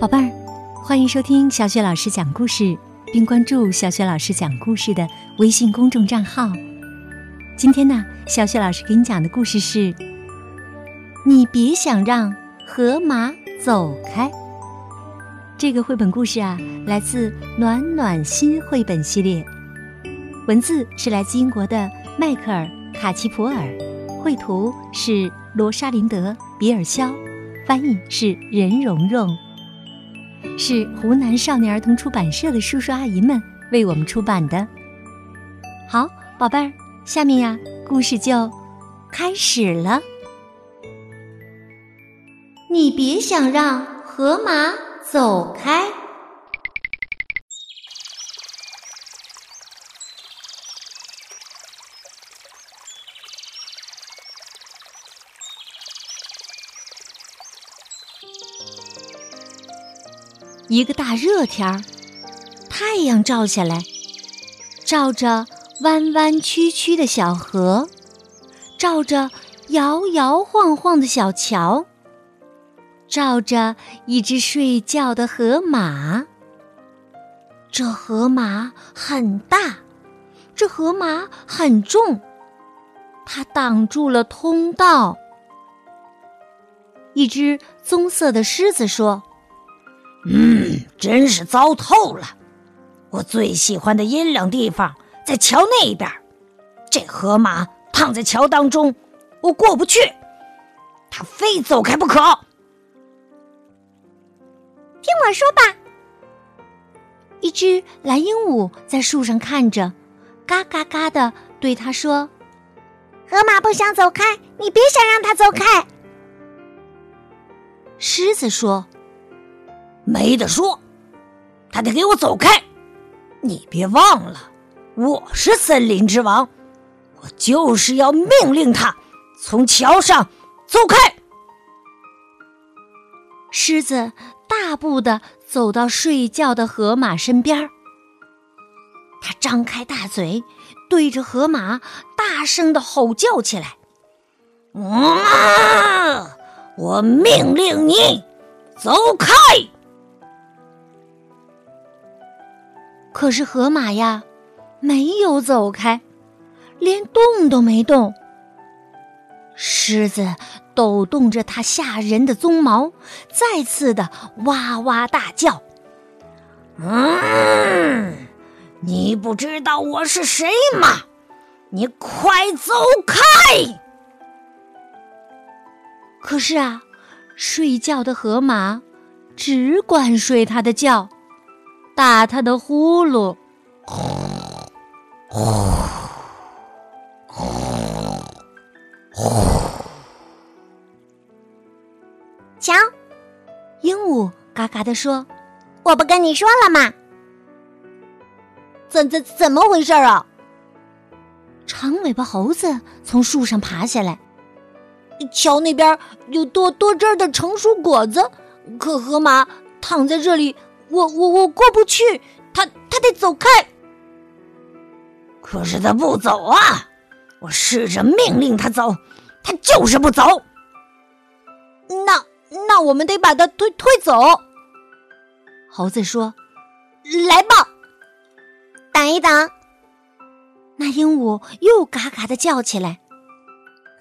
宝贝儿，欢迎收听小雪老师讲故事，并关注小雪老师讲故事的微信公众账号。今天呢，小雪老师给你讲的故事是：你别想让河马走开。这个绘本故事啊，来自暖暖心绘本系列，文字是来自英国的迈克尔·卡奇普尔，绘图是罗莎琳德·比尔肖，翻译是任蓉蓉。是湖南少年儿童出版社的叔叔阿姨们为我们出版的。好，宝贝儿，下面呀，故事就开始了。你别想让河马走开。一个大热天儿，太阳照下来，照着弯弯曲曲的小河，照着摇摇晃晃的小桥，照着一只睡觉的河马。这河马很大，这河马很重，它挡住了通道。一只棕色的狮子说。嗯，真是糟透了！我最喜欢的阴凉地方在桥那边，这河马躺在桥当中，我过不去，它非走开不可。听我说吧，一只蓝鹦鹉在树上看着，嘎嘎嘎的对他说：“河马不想走开，你别想让它走开。”狮子说。没得说，他得给我走开！你别忘了，我是森林之王，我就是要命令他从桥上走开。狮子大步的走到睡觉的河马身边他张开大嘴，对着河马大声的吼叫起来：“啊！我命令你走开！”可是河马呀，没有走开，连动都没动。狮子抖动着它吓人的鬃毛，再次的哇哇大叫：“嗯，你不知道我是谁吗？你快走开！”可是啊，睡觉的河马只管睡他的觉。打他的呼噜，瞧，鹦鹉嘎嘎的说：“我不跟你说了吗？怎怎怎么回事啊？”长尾巴猴子从树上爬下来，瞧那边有多多汁的成熟果子，可河马躺在这里。我我我过不去，他他得走开。可是他不走啊！我试着命令他走，他就是不走。那那我们得把他推推走。猴子说：“来吧，等一等。”那鹦鹉又嘎嘎的叫起来：“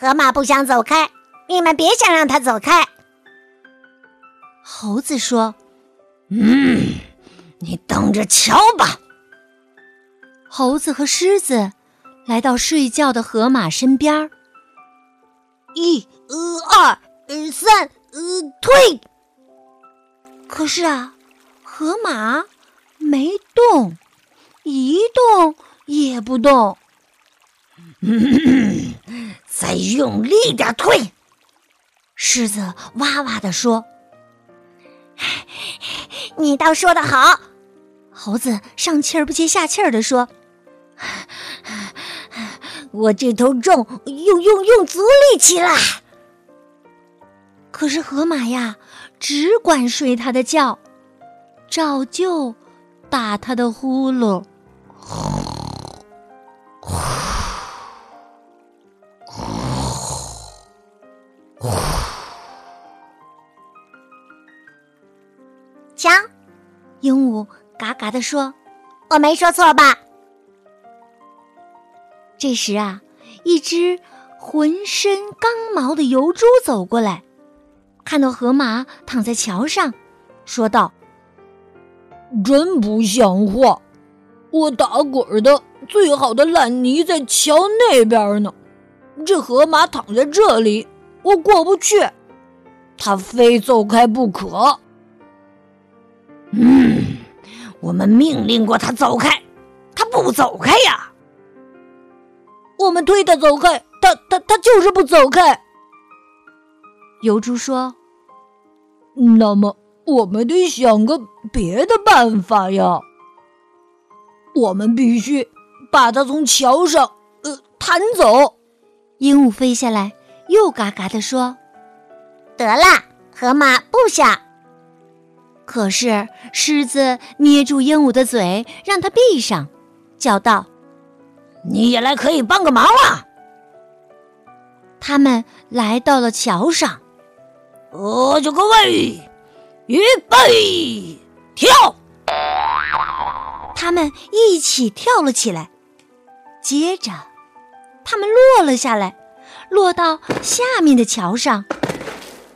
河马不想走开，你们别想让他走开。”猴子说。嗯，你等着瞧吧。猴子和狮子来到睡觉的河马身边一、二、三，退。可是啊，河马没动，一动也不动。再用力点推。狮子哇哇的说。你倒说的好，猴子上气儿不接下气儿的说：“ 我这头重，用用用足力气啦。”可是河马呀，只管睡他的觉，照旧打他的呼噜。说：“我没说错吧？”这时啊，一只浑身刚毛的油猪走过来，看到河马躺在桥上，说道：“真不像话！我打滚的最好的烂泥在桥那边呢，这河马躺在这里，我过不去，它非走开不可。”嗯，我们命令过他走开，他不走开呀。我们推他走开，他他他就是不走开。油猪说：“那么我们得想个别的办法呀。我们必须把他从桥上呃弹走。”鹦鹉飞下来，又嘎嘎的说：“得了，河马不想。”可是狮子捏住鹦鹉的嘴，让它闭上，叫道。你也来可以帮个忙啊！他们来到了桥上，呃，就各位，预备，跳！他们一起跳了起来，接着他们落了下来，落到下面的桥上。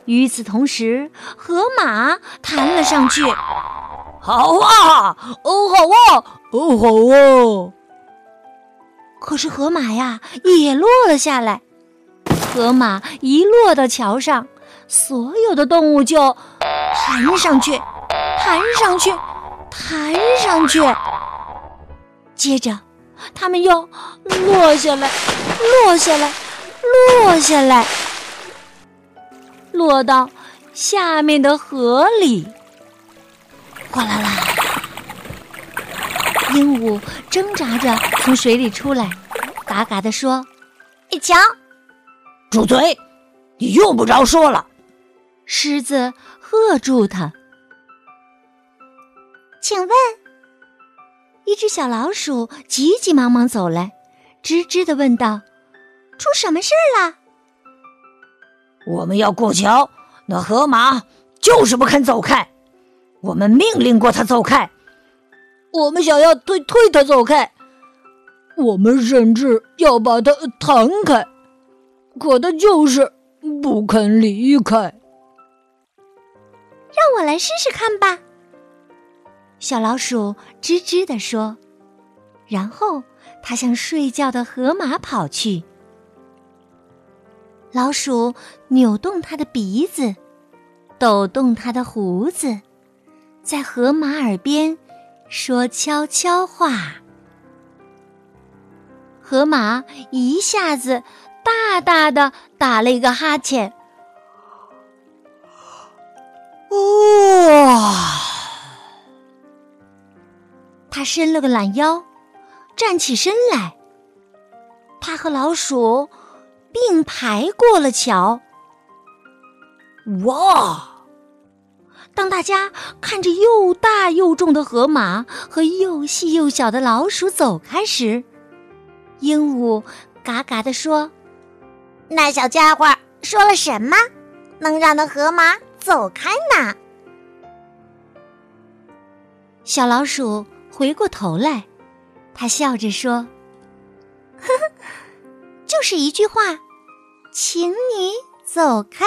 与此同时，河马弹了上去。好啊，哦，好啊，哦，好啊！可是河马呀，也落了下来。河马一落到桥上，所有的动物就弹上去，弹上去，弹上去。接着，它们又落下来，落下来，落下来，落到下面的河里。哗啦啦！鹦鹉挣扎着从水里出来，嘎嘎地说：“你瞧，住嘴！你用不着说了。”狮子喝住它。请问，一只小老鼠急急忙忙走来，吱吱的问道：“出什么事儿了？”我们要过桥，那河马就是不肯走开。我们命令过他走开。我们想要推推他走开，我们甚至要把他弹开，可他就是不肯离开。让我来试试看吧。小老鼠吱吱地说，然后它向睡觉的河马跑去。老鼠扭动它的鼻子，抖动它的胡子，在河马耳边。说悄悄话，河马一下子大大的打了一个哈欠。哇！他伸了个懒腰，站起身来。他和老鼠并排过了桥。哇！当大家看着又大又重的河马和又细又小的老鼠走开时，鹦鹉嘎嘎地说：“那小家伙说了什么，能让那河马走开呢？”小老鼠回过头来，他笑着说：“呵呵，就是一句话，请你走开。”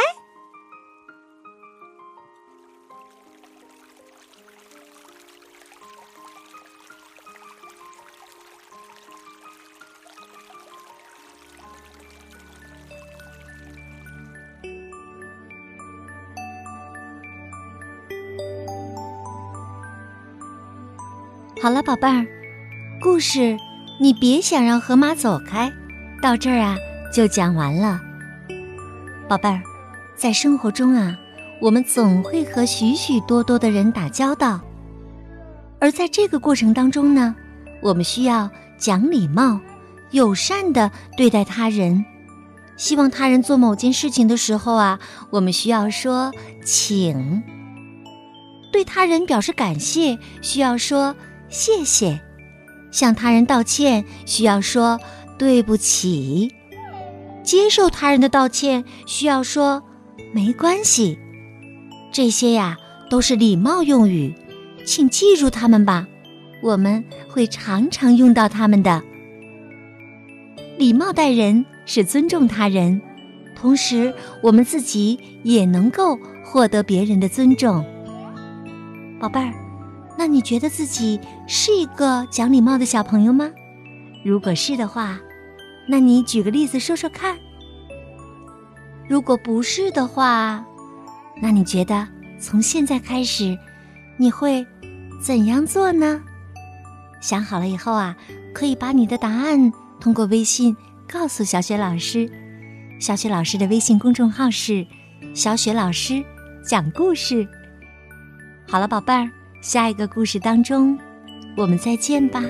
好了，宝贝儿，故事你别想让河马走开，到这儿啊就讲完了。宝贝儿，在生活中啊，我们总会和许许多多的人打交道，而在这个过程当中呢，我们需要讲礼貌、友善的对待他人。希望他人做某件事情的时候啊，我们需要说请；对他人表示感谢，需要说。谢谢，向他人道歉需要说对不起；接受他人的道歉需要说没关系。这些呀，都是礼貌用语，请记住它们吧，我们会常常用到它们的。礼貌待人是尊重他人，同时我们自己也能够获得别人的尊重。宝贝儿，那你觉得自己是一个讲礼貌的小朋友吗？如果是的话，那你举个例子说说看。如果不是的话，那你觉得从现在开始你会怎样做呢？想好了以后啊，可以把你的答案通过微信告诉小雪老师。小雪老师的微信公众号是“小雪老师讲故事”。好了，宝贝儿，下一个故事当中，我们再见吧。